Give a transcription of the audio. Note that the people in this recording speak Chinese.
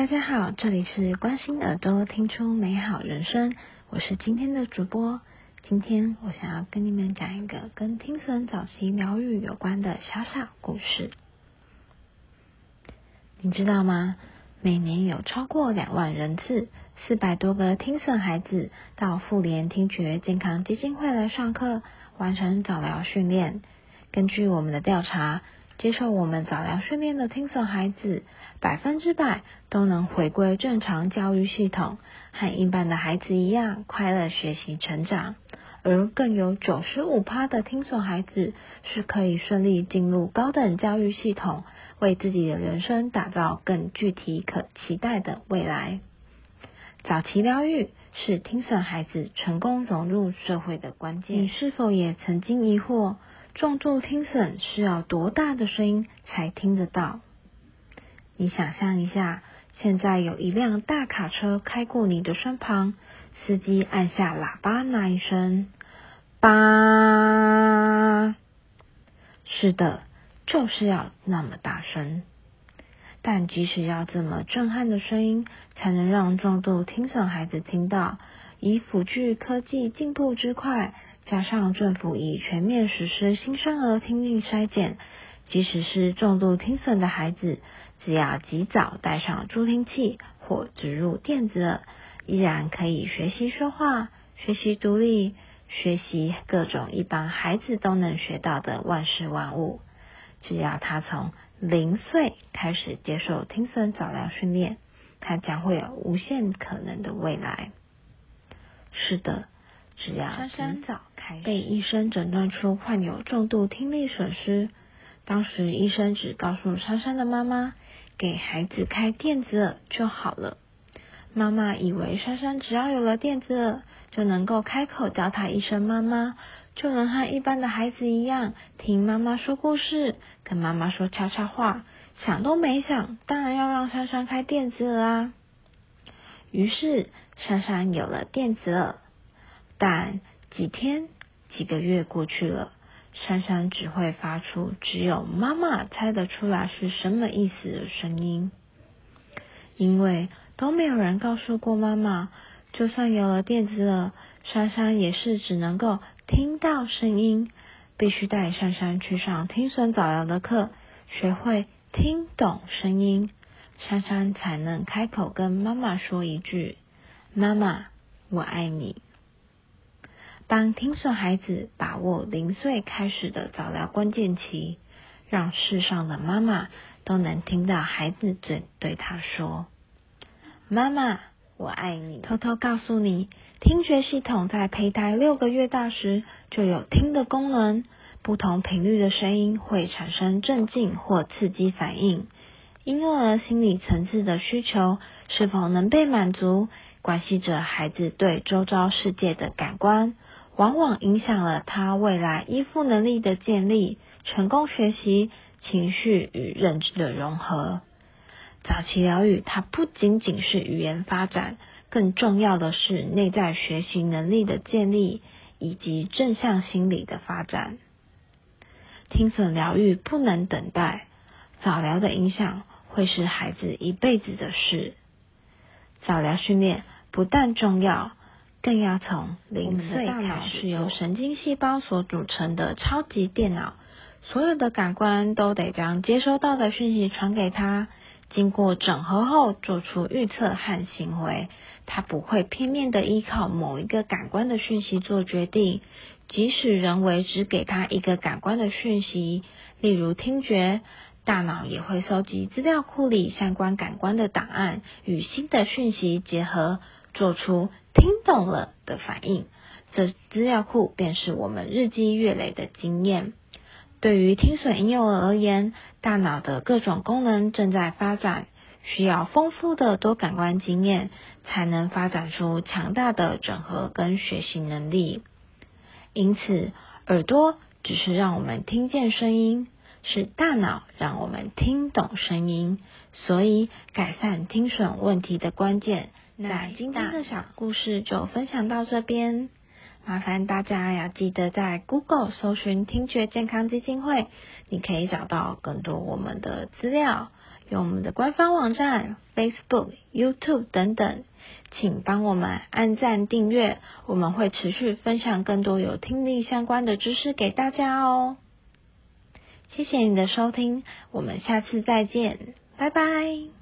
大家好，这里是关心耳朵听出美好人生，我是今天的主播。今天我想要跟你们讲一个跟听损早期疗愈有关的小小故事。你知道吗？每年有超过两万人次、四百多个听损孩子到妇联听觉健康基金会来上课，完成早疗训练。根据我们的调查。接受我们早疗训练的听损孩子，百分之百都能回归正常教育系统，和一般的孩子一样快乐学习成长。而更有九十五趴的听损孩子是可以顺利进入高等教育系统，为自己的人生打造更具体可期待的未来。早期疗愈是听损孩子成功融入社会的关键。你是否也曾经疑惑？重度听损需要多大的声音才听得到？你想象一下，现在有一辆大卡车开过你的身旁，司机按下喇叭那一声，叭，是的，就是要那么大声。但即使要这么震撼的声音，才能让重度听损孩子听到，以辅具科技进步之快。加上政府已全面实施新生儿听力筛检，即使是重度听损的孩子，只要及早戴上助听器或植入电子耳，依然可以学习说话、学习独立、学习各种一般孩子都能学到的万事万物。只要他从零岁开始接受听损早疗训练，他将会有无限可能的未来。是的。只要及早被医生诊断出患有重度听力损失，当时医生只告诉珊珊的妈妈，给孩子开电子耳就好了。妈妈以为珊珊只要有了电子耳，就能够开口叫她一声妈妈，就能和一般的孩子一样听妈妈说故事，跟妈妈说悄悄话。想都没想，当然要让珊珊开电子耳啊。于是珊珊有了电子耳。但几天、几个月过去了，珊珊只会发出只有妈妈猜得出来是什么意思的声音，因为都没有人告诉过妈妈，就算有了电子耳，珊珊也是只能够听到声音，必须带珊珊去上听损早疗的课，学会听懂声音，珊珊才能开口跟妈妈说一句：“妈妈，我爱你。”帮听损孩子把握零岁开始的早疗关键期，让世上的妈妈都能听到孩子嘴对他说：“妈妈，我爱你。”偷偷告诉你，听觉系统在胚胎六个月大时就有听的功能，不同频率的声音会产生镇静或刺激反应。婴幼儿心理层次的需求是否能被满足，关系着孩子对周遭世界的感官。往往影响了他未来依附能力的建立、成功学习、情绪与认知的融合。早期疗愈，它不仅仅是语言发展，更重要的是内在学习能力的建立以及正向心理的发展。听损疗愈不能等待，早疗的影响会是孩子一辈子的事。早疗训练不但重要。更要从零岁大脑是由神经细胞所组成的超级电脑，所有的感官都得将接收到的讯息传给他，经过整合后做出预测和行为。他不会片面的依靠某一个感官的讯息做决定，即使人为只给他一个感官的讯息，例如听觉，大脑也会收集资料库里相关感官的档案，与新的讯息结合。做出听懂了的反应，这资料库便是我们日积月累的经验。对于听损婴幼儿而言，大脑的各种功能正在发展，需要丰富的多感官经验，才能发展出强大的整合跟学习能力。因此，耳朵只是让我们听见声音，是大脑让我们听懂声音。所以，改善听损问题的关键。那今天的小故事就分享到这边，麻烦大家要记得在 Google 搜寻听觉健康基金会，你可以找到更多我们的资料，有我们的官方网站、Facebook、YouTube 等等，请帮我们按赞订阅，我们会持续分享更多有听力相关的知识给大家哦。谢谢你的收听，我们下次再见，拜拜。